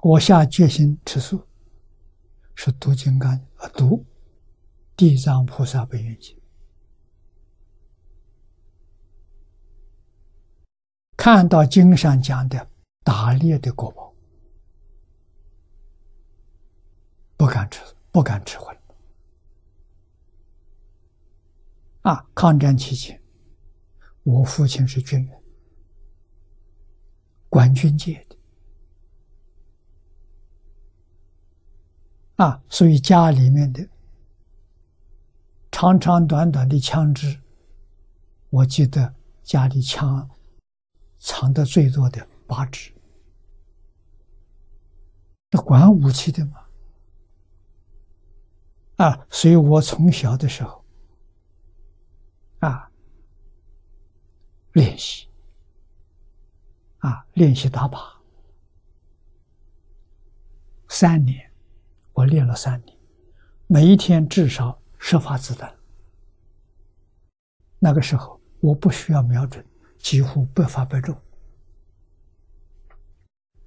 我下决心吃素，是读金刚啊，读地藏菩萨本愿经，看到经上讲的打猎的果报，不敢吃，不敢吃荤。啊，抗战期间，我父亲是军人，管军界的。啊，所以家里面的长长短短的枪支，我记得家里枪藏的最多的八支，那管武器的嘛。啊，所以我从小的时候。啊，练习，啊，练习打靶，三年，我练了三年，每一天至少十发子弹。那个时候我不需要瞄准，几乎百发百中，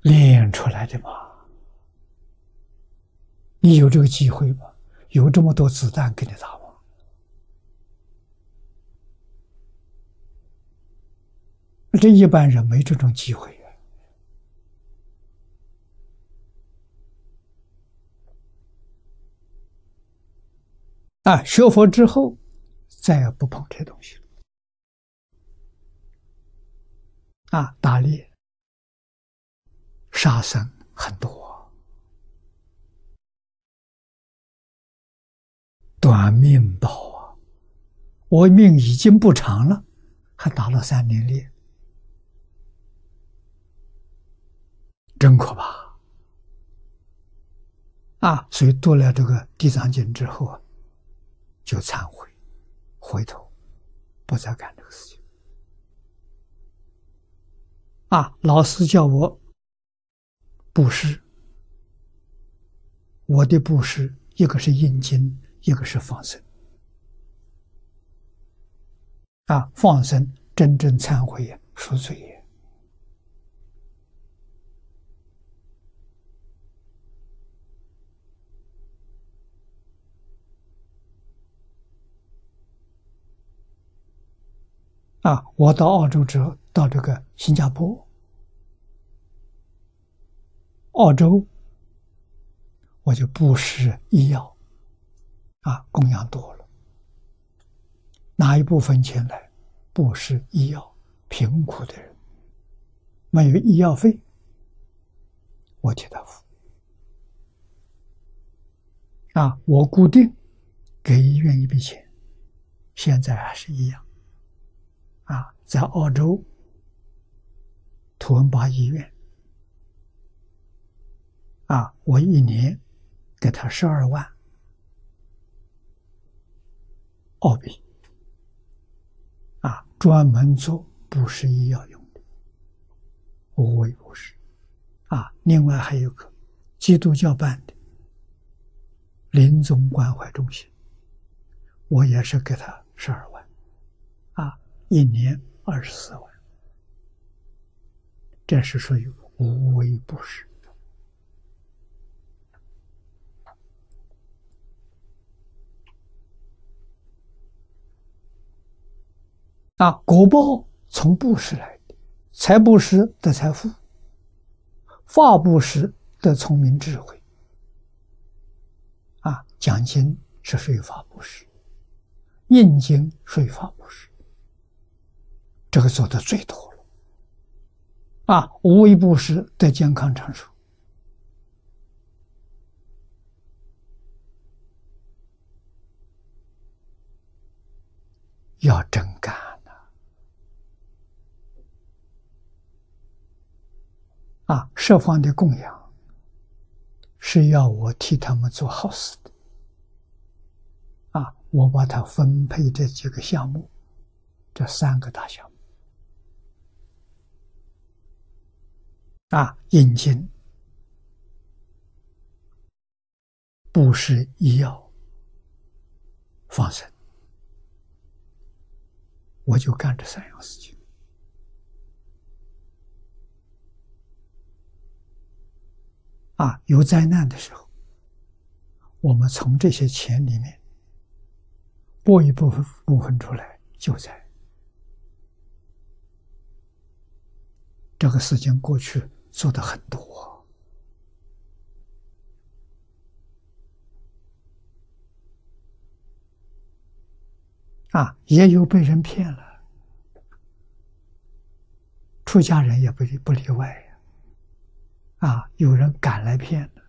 练出来的嘛。你有这个机会吗？有这么多子弹给你打吗？这一般人没这种机会啊！学佛之后，再也不碰这东西了。啊，打猎、杀生很多，短命报啊！我命已经不长了，还打了三年猎。真可怕啊！所以读了这个《地藏经》之后啊，就忏悔，回头不再干这个事情。啊，老师叫我布施，我的布施一个是印经，一个是放生。啊，放生真正忏悔赎罪。啊！我到澳洲之后，到这个新加坡、澳洲，我就布施医药，啊，供养多了，拿一部分钱来布施医药，贫苦的人没有医药费，我替他付。啊，我固定给医院一笔钱，现在还是一样。啊，在澳洲图文巴医院，啊，我一年给他十二万澳币，啊，专门做布施医药用的，无为布施，啊，另外还有个基督教办的临终关怀中心，我也是给他十二万。啊一年二十四万，这是属于无微不施啊！果报从布施来的，财布施得财富，法布施得聪明智慧。啊，讲经是税法布施，印经税法布施。这个做的最多了，啊，无微不施得健康长寿，要真干呐！啊，设方的供养是要我替他们做好事的，啊，我把它分配这几个项目，这三个大项啊，引经、布施、医药、放生，我就干这三样事情。啊，有灾难的时候，我们从这些钱里面拨一部分部分出来救灾。这个事情过去做的很多。啊，也有被人骗了。出家人也不不例外呀，啊，有人敢来骗的，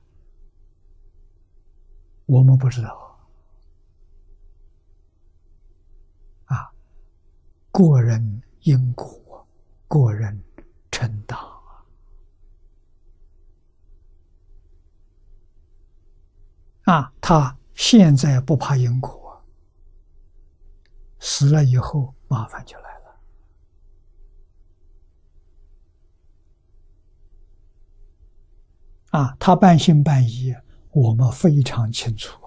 我们不知道，啊，过人因果，过人承担啊，他现在不怕因果，死了以后麻烦就来了。啊，他半信半疑，我们非常清楚。